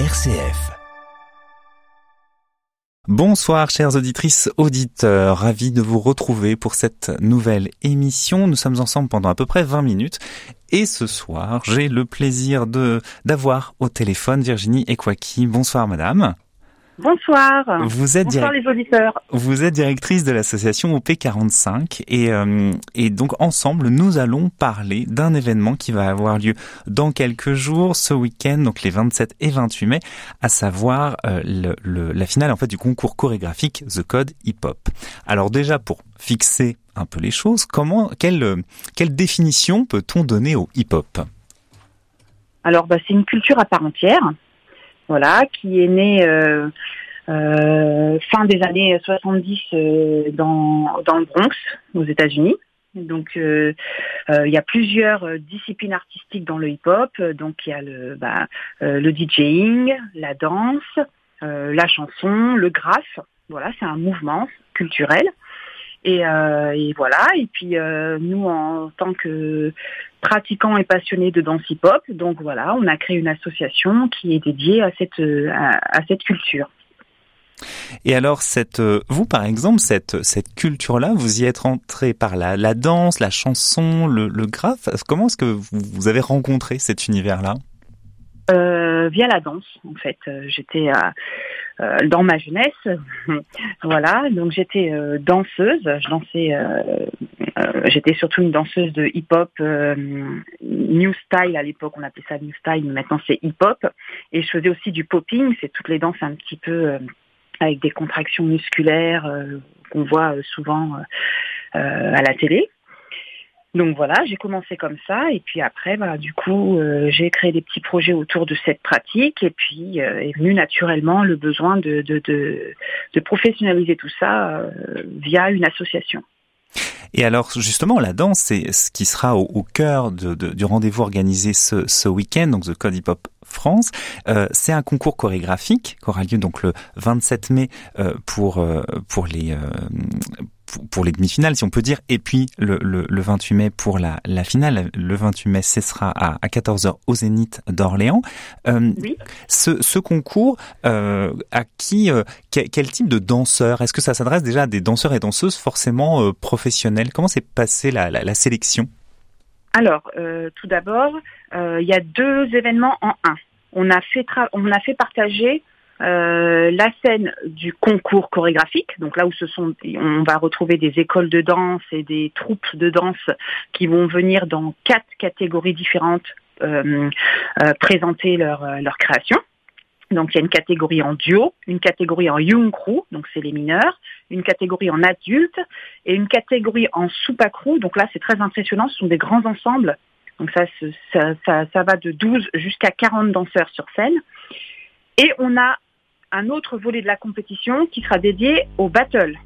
RCF. Bonsoir chères auditrices, auditeurs, ravi de vous retrouver pour cette nouvelle émission. Nous sommes ensemble pendant à peu près 20 minutes et ce soir, j'ai le plaisir de d'avoir au téléphone Virginie Ekwaki. Bonsoir madame. Bonsoir. Vous êtes Bonsoir les auditeurs. Vous êtes directrice de l'association OP45 et, euh, et donc ensemble nous allons parler d'un événement qui va avoir lieu dans quelques jours, ce week-end, donc les 27 et 28 mai, à savoir euh, le, le, la finale en fait du concours chorégraphique The Code Hip Hop. Alors déjà pour fixer un peu les choses, comment quelle quelle définition peut-on donner au hip hop? Alors bah, c'est une culture à part entière voilà, qui est né euh, euh, fin des années 70 euh, dans, dans le Bronx, aux États-Unis. Donc, euh, euh, il y a plusieurs disciplines artistiques dans le hip-hop. Donc, il y a le, bah, le DJing, la danse, la chanson, le graphe. Voilà, c'est un mouvement culturel. Et, euh, et, voilà. Et puis euh, nous, en tant que pratiquants et passionnés de danse hip-hop, donc voilà, on a créé une association qui est dédiée à cette à, à cette culture. Et alors, cette, vous par exemple, cette, cette culture-là, vous y êtes rentré par la, la danse, la chanson, le, le graphe. Comment est-ce que vous avez rencontré cet univers-là? Euh, Via la danse, en fait. J'étais à euh, dans ma jeunesse. voilà, donc j'étais euh, danseuse, je dansais, euh, j'étais surtout une danseuse de hip-hop, new style à l'époque, on appelait ça new style, mais maintenant c'est hip-hop. Et je faisais aussi du popping, c'est toutes les danses un petit peu avec des contractions musculaires qu'on voit souvent à la télé. Donc voilà, j'ai commencé comme ça et puis après, bah, du coup, euh, j'ai créé des petits projets autour de cette pratique et puis euh, est venu naturellement le besoin de, de, de, de professionnaliser tout ça euh, via une association. Et alors justement, la danse, c'est ce qui sera au, au cœur de, de, du rendez-vous organisé ce, ce week-end, donc The Code Hip Hop France. Euh, c'est un concours chorégraphique qui aura lieu donc le 27 mai euh, pour pour les pour les demi-finales, si on peut dire, et puis le, le, le 28 mai pour la, la, finale. Le 28 mai, ce sera à, à 14h au Zénith d'Orléans. Euh, oui. ce, ce, concours, euh, à qui, euh, quel, quel, type de danseurs? Est-ce que ça s'adresse déjà à des danseurs et danseuses forcément professionnels? Comment s'est passée la, la, la, sélection? Alors, tout d'abord, il y a deux événements en un. On a fait, on a fait partager euh, la scène du concours chorégraphique, donc là où ce sont, on va retrouver des écoles de danse et des troupes de danse qui vont venir dans quatre catégories différentes euh, euh, présenter leur, euh, leur création. Donc il y a une catégorie en duo, une catégorie en young crew, donc c'est les mineurs, une catégorie en adulte et une catégorie en super crew. Donc là c'est très impressionnant, ce sont des grands ensembles. Donc ça, ça, ça, ça va de 12 jusqu'à 40 danseurs sur scène. Et on a un autre volet de la compétition qui sera dédié au battle.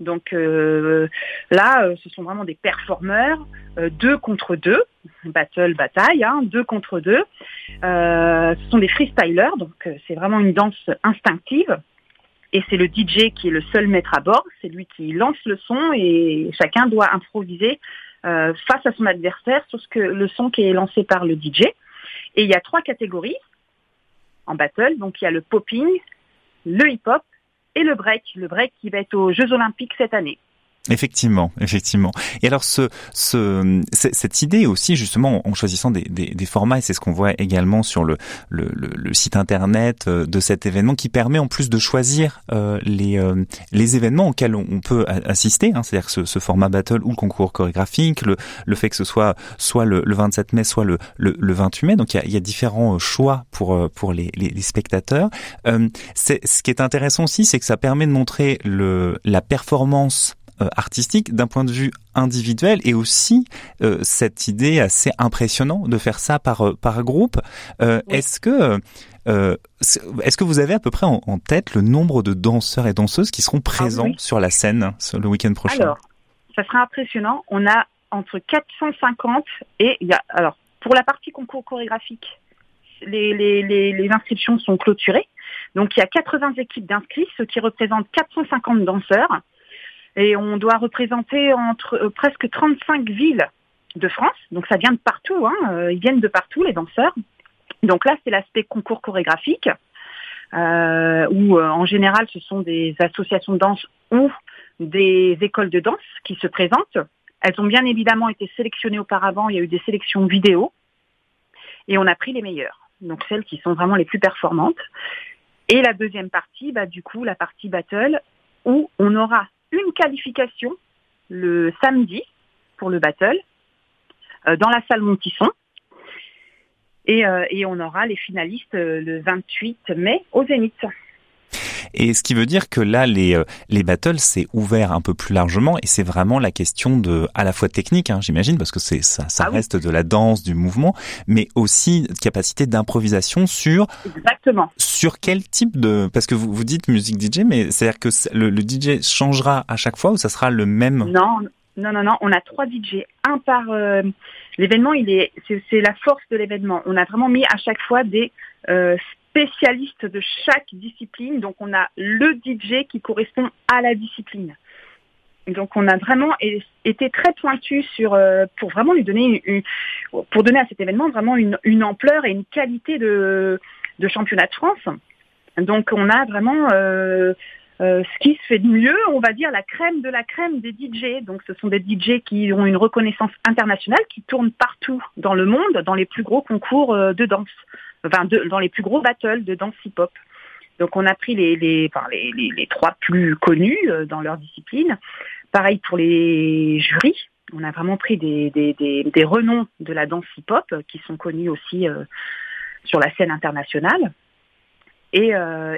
Donc euh, là, euh, ce sont vraiment des performeurs, euh, deux contre deux, battle, bataille, hein, deux contre deux. Ce sont des freestylers, donc c'est vraiment une danse instinctive. Et c'est le DJ qui est le seul maître à bord, c'est lui qui lance le son et chacun doit improviser face à son adversaire sur ce que le son qui est lancé par le DJ. Et il y a trois catégories en battle. Donc il y a le popping, le hip-hop et le break. Le break qui va être aux Jeux Olympiques cette année. Effectivement, effectivement. Et alors, ce, ce, cette idée aussi, justement, en choisissant des, des, des formats, et c'est ce qu'on voit également sur le, le, le, site internet euh, de cet événement, qui permet en plus de choisir euh, les, euh, les événements auxquels on, peut assister, hein, c'est-à-dire ce, ce, format battle ou le concours chorégraphique, le, le fait que ce soit soit le, le 27 mai, soit le, le, le 28 mai. Donc, il y a, y a différents choix pour, pour les, les, les spectateurs. Euh, ce qui est intéressant aussi, c'est que ça permet de montrer le, la performance euh, artistique d'un point de vue individuel et aussi euh, cette idée assez impressionnante de faire ça par euh, par groupe. Euh, oui. Est-ce que euh, est-ce que vous avez à peu près en, en, tête le nombre de danseurs et danseuses qui seront présents ah oui. sur la scène le week-end prochain? Alors, ça sera impressionnant. On a entre 450 et il y a alors pour la partie concours chorégraphique, les, les, les, les inscriptions sont clôturées. Donc il y a 80 équipes d'inscrits, ce qui représente 450 danseurs et on doit représenter entre euh, presque 35 villes de France. Donc ça vient de partout, hein. ils viennent de partout les danseurs. Donc là, c'est l'aspect concours chorégraphique, euh, où euh, en général, ce sont des associations de danse ou des écoles de danse qui se présentent. Elles ont bien évidemment été sélectionnées auparavant, il y a eu des sélections vidéo, et on a pris les meilleures, donc celles qui sont vraiment les plus performantes. Et la deuxième partie, bah, du coup, la partie battle, où on aura une qualification le samedi pour le battle euh, dans la salle Montisson. Et, euh, et, on aura les finalistes euh, le 28 mai au Zénith. Et ce qui veut dire que là, les, euh, les battles, c'est ouvert un peu plus largement et c'est vraiment la question de, à la fois technique, hein, j'imagine, parce que c'est ça, ça ah reste de la danse, du mouvement, mais aussi de capacité d'improvisation sur. Exactement. Sur quel type de, parce que vous, vous dites musique DJ, mais c'est-à-dire que le, le, DJ changera à chaque fois ou ça sera le même? Non. Non, non, non, on a trois DJ, un par euh, l'événement. Il est, c'est la force de l'événement. On a vraiment mis à chaque fois des euh, spécialiste de chaque discipline. Donc on a le DJ qui correspond à la discipline. Donc on a vraiment été très pointu sur euh, pour vraiment lui donner une, pour donner à cet événement vraiment une, ampleur et une qualité de, de, championnat de France. Donc on a vraiment euh, euh, ce qui se fait de mieux, on va dire la crème de la crème des DJ. Donc ce sont des DJ qui ont une reconnaissance internationale, qui tournent partout dans le monde, dans les plus gros concours de danse dans les plus gros battles de danse hip-hop. Donc on a pris les, les, trois plus connus euh, dans leur discipline. Pareil pour les jurys, on a vraiment pris des, des, des, renoms de la danse hip-hop euh, qui sont connus aussi euh, sur la scène internationale. Et,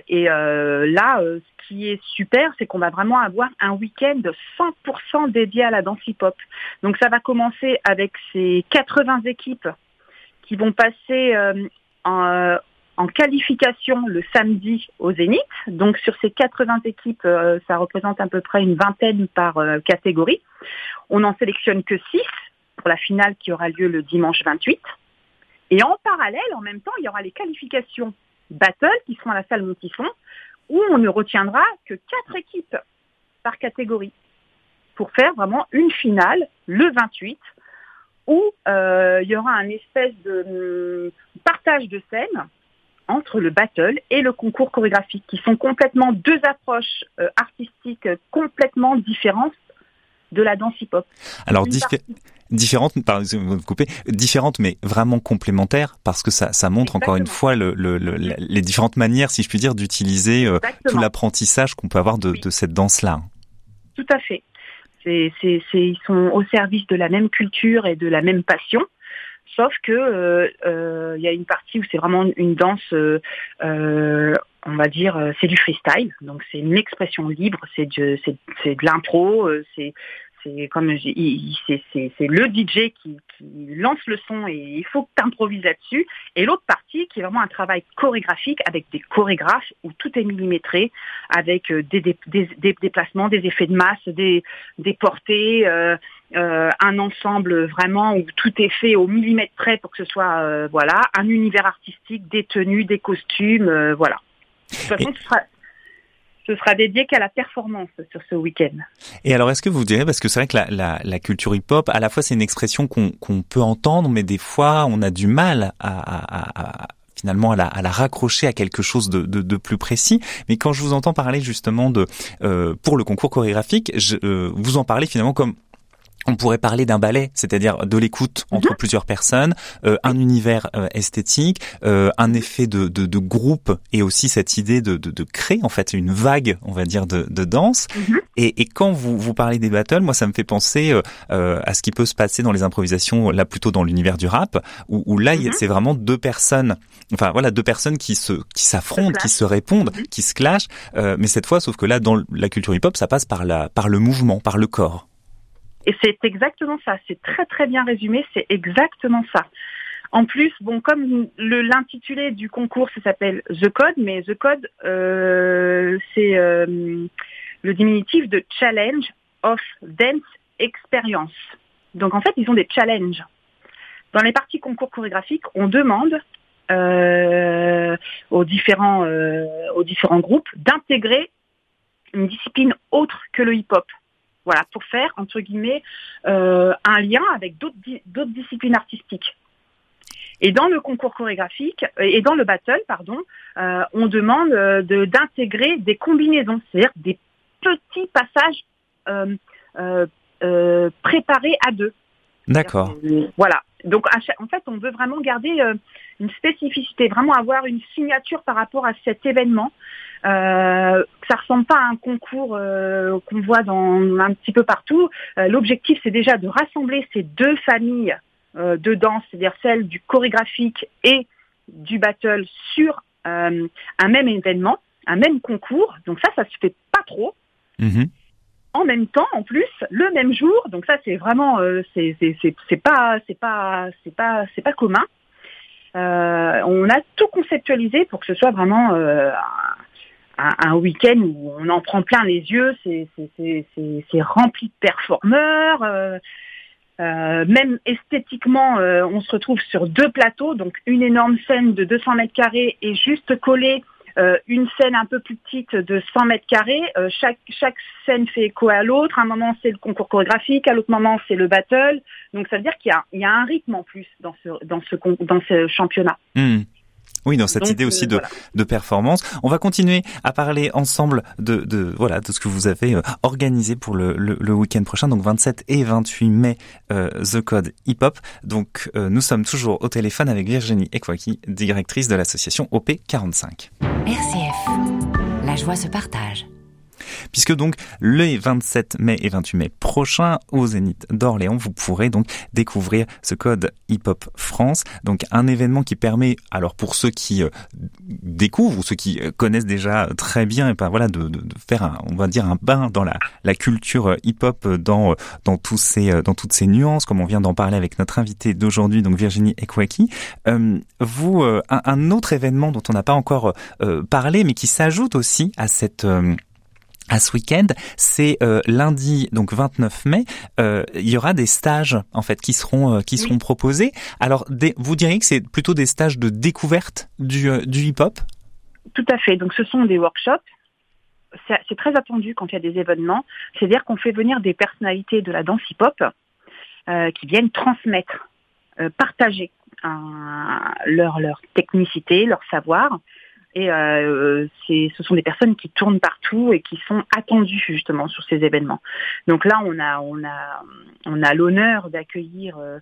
et là, ce qui est super, c'est qu'on va vraiment avoir un week-end 100% dédié à la danse hip-hop. Donc ça va commencer avec ces 80 équipes qui vont passer euh, en, qualification le samedi au Zénith. Donc sur ces 80 équipes, euh, ça représente à peu près une vingtaine par euh, catégorie. On n'en sélectionne que 6 pour la finale qui aura lieu le dimanche 28. Et en parallèle, en même temps, il y aura les qualifications battle qui seront à la salle Montifon, où on ne retiendra que 4 équipes par catégorie pour faire vraiment une finale le 28 où euh, il y aura un espèce de hum, partage de scène entre le battle et le concours chorégraphique, qui sont complètement deux approches euh, artistiques complètement différentes de la danse hip-hop. Alors différentes, vous couper, différentes mais vraiment complémentaires parce que ça, ça montre encore une fois le, le, les différentes manières, si je puis dire, d'utiliser euh, tout l'apprentissage qu'on peut avoir de, de cette danse-là. Tout à fait ils sont au service de la même culture et de la même passion. Sauf que euh, euh, il y a une partie où c'est vraiment une danse, euh, on va dire, c'est du freestyle. Donc c'est une expression libre, c'est de, c'est, de l'impro, c'est c'est comme c'est le DJ qui, lance le son et il faut que tu improvises là-dessus. Et l'autre partie qui est vraiment un travail chorégraphique avec des chorégraphes où tout est millimétré, avec euh, des, déplacements, des effets de masse, des, portées, euh, euh, un ensemble vraiment où tout est fait au millimètre près pour que ce soit voilà un univers artistique, des tenues, des costumes, voilà. De toute façon, ce sera dédié qu'à la performance sur ce week-end. Et alors, est-ce que vous direz, parce que c'est vrai que la, la, la culture hip-hop, à la fois c'est une expression qu'on peut entendre, mais des fois on a du mal à, à, finalement à la, à la, raccrocher à quelque chose de, de, de, plus précis. Mais quand je vous entends parler justement de euh, pour le concours chorégraphique, je, euh, vous en parlez finalement comme on pourrait parler d'un ballet, c'est-à-dire de l'écoute entre mhm. plusieurs personnes, euh, un univers euh, esthétique, euh, un effet de, de, de, groupe et aussi cette idée de, de, de, créer en fait une vague, on va dire, de, de danse. Mhm. et, et, quand vous, vous parlez des battles, moi ça me fait penser à ce qui peut se passer dans les improvisations, là plutôt dans l'univers du rap, où, où là mhm. c'est vraiment deux personnes, enfin voilà, deux personnes qui se qui s'affrontent, qui se répondent, qui se clashent, mais cette fois, sauf que là dans la culture hip-hop, ça passe par la par le mouvement, par le corps. Et c'est exactement ça. C'est très très bien résumé. C'est exactement ça. En plus, bon, comme l'intitulé du concours, ça s'appelle The Code, mais The Code, euh, c'est euh, le diminutif de Challenge of Dance Experience. Donc en fait, ils ont des challenges. Dans les parties concours chorégraphiques, on demande euh, aux différents euh, aux différents groupes d'intégrer une discipline autre que le hip-hop. Voilà, pour faire, entre guillemets, euh, un lien avec d'autres disciplines artistiques. Et dans le concours chorégraphique et dans le battle, pardon, on demande de d'intégrer des combinaisons, c'est-à-dire des petits passages préparés à deux. D'accord. Voilà. Donc en fait, on veut vraiment garder une spécificité, vraiment avoir une signature par rapport à cet événement. Euh, ça ressemble pas à un concours euh, qu'on voit dans un petit peu partout. Euh, l'objectif, c'est déjà de rassembler ces deux familles euh, de danse, c'est-à-dire celle du chorégraphique et du battle, sur un même événement, un même concours. Donc ça, ça se fait pas trop. Mm-hmm. En même temps, en plus, le même jour. Donc ça, c'est vraiment, c'est c'est pas c'est pas c'est pas c'est pas commun. Euh, on a tout conceptualisé pour que ce soit vraiment euh, un, week-end où on en prend plein les yeux, c'est rempli de performeurs. Euh, même esthétiquement, on se retrouve sur deux plateaux, donc une énorme scène de 200 mètres carrés et juste collée euh, une scène un peu plus petite de 100 mètres carrés. Euh, chaque, chaque scène fait écho à l'autre. À un moment, c'est le concours chorégraphique, à l'autre moment, c'est le battle. Donc, ça veut dire qu'il y a, y a un rythme en plus dans ce, dans ce, dans ce championnat. Hmm. Oui, dans cette idée aussi euh, de, de performance. On va continuer à parler ensemble de, de voilà de ce que vous avez organisé pour le, le, le week-end prochain, donc 27 et 28 mai, euh, The Code Hip Hop. Donc nous sommes toujours au téléphone avec Virginie Ekwaki, directrice de l'association OP45. RCF. La joie se partage puisque donc les 27 mai et 28 mai prochains au Zénith d'Orléans, vous pourrez donc découvrir ce code Hip Hop France, donc un événement qui permet, alors pour ceux qui euh, découvrent ou ceux qui euh, connaissent déjà très bien, et ben voilà, de, de, faire un, on va dire un bain dans la, la culture hip hop dans dans tous ces dans toutes ces nuances, comme on vient d'en parler avec notre invité d'aujourd'hui, donc Virginie Ekwaki. Euh, vous, un, un, autre événement dont on n'a pas encore parlé, mais qui s'ajoute aussi à cette à ce week-end, c'est euh, lundi donc 29 mai. Euh, il y aura des stages en fait qui seront euh, qui seront proposés. Alors, vous diriez que c'est plutôt des stages de découverte du, du hip-hop? Tout à fait. Donc, ce sont des workshops. C'est très attendu quand il y a des événements. C'est-à-dire qu'on fait venir des personnalités de la danse hip-hop qui viennent transmettre, partager leur leur technicité, leur savoir et euh, ce sont des personnes qui tournent partout et qui sont attendues justement sur ces événements. Donc là, on a, on a, on a l'honneur d'accueillir euh,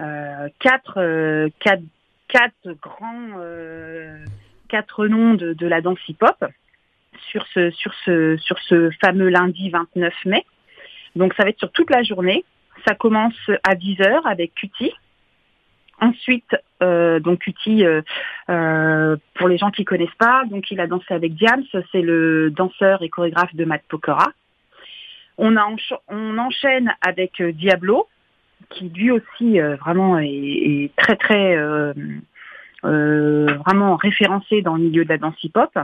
euh quatre, euh, quatre, quatre grands, euh, quatre noms de, de la danse hip-hop sur ce, sur ce, sur ce fameux lundi 29 mai. Donc ça va être sur toute la journée. Ça commence à 10h avec Cutie Ensuite, euh, donc Cutie, euh, euh, pour les gens qui connaissent pas, donc il a dansé avec Diams, c'est le danseur et chorégraphe de Matt Pokora. On, a on enchaîne avec Diablo, qui lui aussi vraiment est, très très vraiment référencé dans le milieu de la danse hip-hop.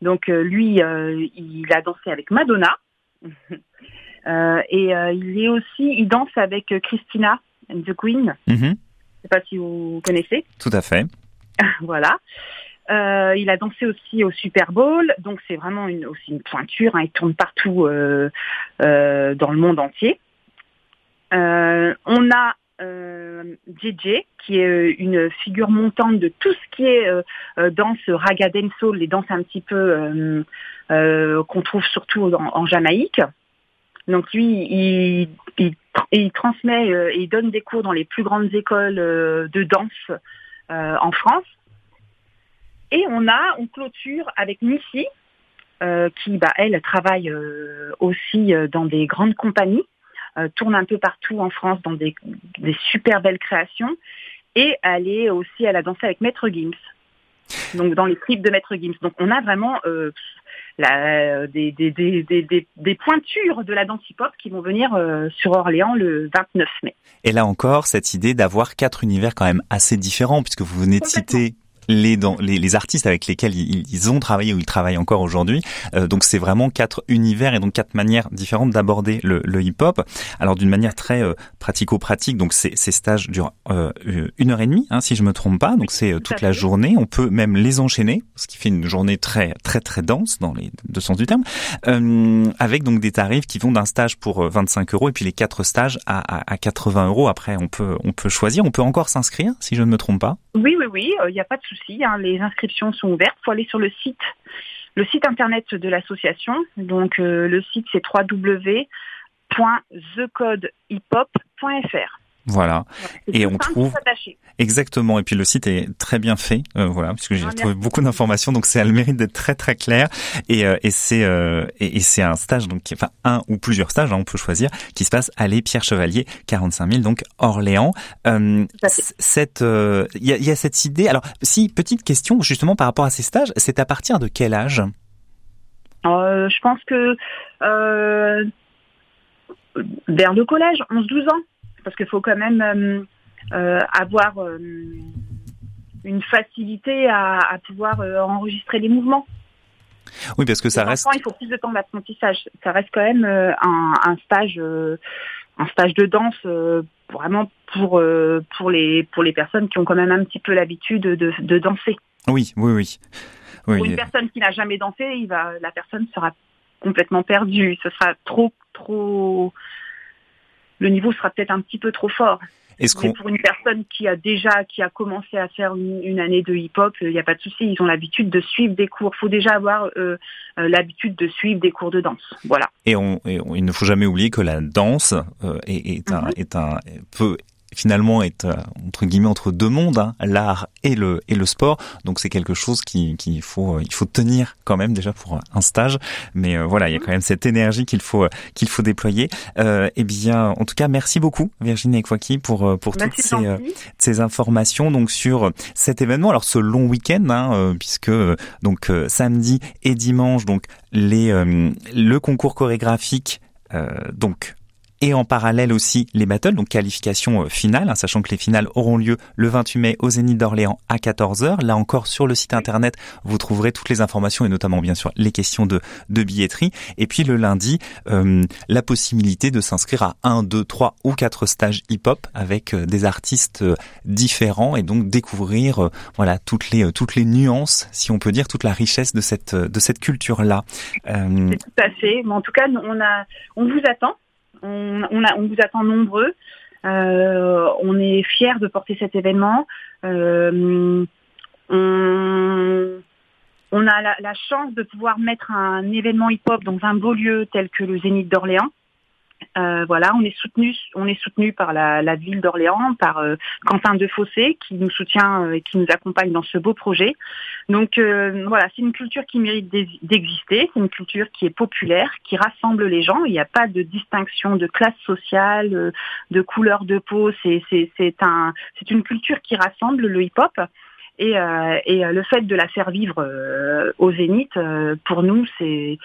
Donc lui, il a dansé avec Madonna. et il est aussi, il danse avec Christina the Queen. Ne sais pas si vous connaissez. Tout à fait. voilà. Euh, il a dansé aussi au Super Bowl, donc c'est vraiment une, aussi une pointure. Hein, il tourne partout euh, euh, dans le monde entier. on a JJ, qui est une figure montante de tout ce qui est danse raga dancehall, les danses un petit peu qu'on trouve surtout en Jamaïque. Donc lui, il, transmet euh, et il donne des cours dans les plus grandes écoles euh, de danse euh, en France. Et on a, on clôture avec Missy, qui, bah, elle, travaille aussi dans des grandes compagnies, tourne un peu partout en France dans des, des, super belles créations. Et elle est aussi, elle a dansé avec Maître Gims, donc dans les clips de Maître Gims. Donc on a vraiment des, des, des, pointures de la danse hip-hop qui vont venir euh, sur Orléans le 29 mai. Et là encore, cette idée d'avoir quatre univers quand même assez différents, puisque vous venez de citer les, dans, les, les artistes avec lesquels ils, ils, ont travaillé ou ils travaillent encore aujourd'hui. Euh, donc c'est vraiment quatre univers et donc quatre manières différentes d'aborder le, le hip-hop. Alors d'une manière très euh, pratico-pratique, donc ces, ces stages durent euh, une heure et demie, hein, si je me trompe pas. Donc c'est toute la journée. On peut même les enchaîner, ce qui fait une journée très très très dense dans les deux sens du terme, avec donc des tarifs qui vont d'un stage pour 25 euros et puis les quatre stages à, à, à 80 euros. Après on peut on peut choisir, on peut encore s'inscrire si je ne me trompe pas. Oui oui oui, il n'y a pas de souci. Hein. Les inscriptions sont ouvertes. Il faut aller sur le site, le site internet de l'association. Donc euh, le site c'est www.thecodehiphop.fr. Voilà. Et on trouve exactement. Et puis le site est très bien fait, euh, voilà, puisque j'ai ah, trouvé beaucoup d'informations, donc c'est à le mérite d'être très très clair. Et, euh, et c'est euh, et, c'est un stage, donc enfin un ou plusieurs stages, hein, on peut choisir, qui se passe à les Pierre Chevalier, 45 000, donc Orléans. Euh, cette, il y a, y, a, cette idée. Alors, si petite question justement par rapport à ces stages, c'est à partir de quel âge? Je pense que vers le collège, 11-12 ans parce qu'il faut quand même euh, euh, avoir euh, une facilité à, à pouvoir enregistrer les mouvements. Oui, parce que ça reste. il faut plus de temps d'apprentissage. Ça reste quand même un, un, stage, un stage de danse vraiment pour pour les pour les personnes qui ont quand même un petit peu l'habitude de, de, danser. Oui, oui, oui. oui. Pour une personne qui n'a jamais dansé, il va, la personne sera complètement perdue. Ce sera trop trop le niveau sera peut-être un petit peu trop fort. Mais pour une personne qui a déjà, qui a commencé à faire une, année de hip-hop, il n'y a pas de souci. Ils ont l'habitude de suivre des cours. Il faut déjà avoir euh, euh, l'habitude de suivre des cours de danse. Voilà. Et, on, il ne faut jamais oublier que la danse euh, est, est, un, mhm. est un peut finalement est euh, entre guillemets entre deux mondes, hein, l'art et le et le sport. Donc c'est quelque chose qui qu'il faut euh, il faut tenir quand même déjà pour un stage. Mais euh, voilà, il y a quand même cette énergie qu'il faut qu'il faut déployer. Euh, eh bien, en tout cas, merci beaucoup Virginie Ekwaki pour pour toutes ces, ces informations donc sur cet événement. Alors ce long week-end, hein, puisque donc samedi et dimanche donc les le concours chorégraphique donc et en parallèle aussi les battles, donc qualification euh, finale, hein, sachant que les finales auront lieu le 28 mai au Zénith d'Orléans à 14h. Là encore sur le site internet, vous trouverez toutes les informations et notamment bien sûr les questions de, de billetterie. Et puis le lundi, euh, la possibilité de s'inscrire à 1, 2, 3 ou 4 stages hip-hop avec euh, des artistes différents et donc découvrir voilà toutes les toutes les nuances, si on peut dire, toute la richesse de cette de cette culture là. Euh... Tout à fait. Mais en tout cas, on a on vous attend on, vous attend nombreux. Euh, on est fiers de porter cet événement. Euh, on, a la, chance de pouvoir mettre un événement hip-hop dans un beau lieu tel que le Zénith d'Orléans. Euh, voilà, on est soutenu, on est soutenu par la, ville d'Orléans, par euh, Quentin Defossé qui nous soutient euh, et qui nous accompagne dans ce beau projet. Donc euh, voilà, c'est une culture qui mérite d'exister, c'est une culture qui est populaire, qui rassemble les gens. Il n'y a pas de distinction de classe sociale, de couleur de peau. C'est une culture qui rassemble le hip-hop. Et, et le fait de la faire vivre au Zénith, pour nous, c'est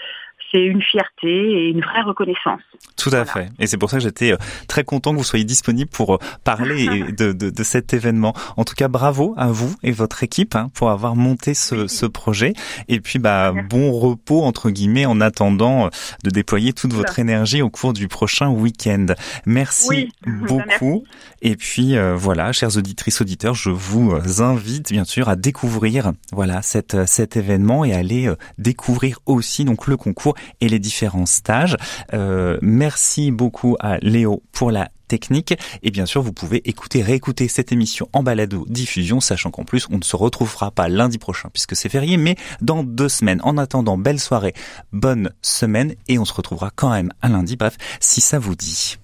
c'est une fierté et une vraie reconnaissance. Tout à fait. Et c'est pour ça que j'étais euh, très content que vous soyez disponible pour euh, parler de, de, de, cet événement. En tout cas, bravo à vous et votre équipe hein, pour avoir monté ce, ce, projet. Et puis, bah, bon repos entre guillemets en attendant euh, de déployer toute votre énergie au cours du prochain week-end. Merci beaucoup. Et puis voilà, chers auditrices auditeurs, je vous invite bien sûr à découvrir voilà cet cet événement et aller découvrir aussi donc le concours et les différents stages. Euh, merci beaucoup à Léo pour la technique. Et bien sûr, vous pouvez écouter, réécouter cette émission en balado diffusion, sachant qu'en plus, on ne se retrouvera pas lundi prochain puisque c'est férié, mais dans deux semaines. En attendant, belle soirée, bonne semaine et on se retrouvera quand même un lundi, bref, si ça vous dit.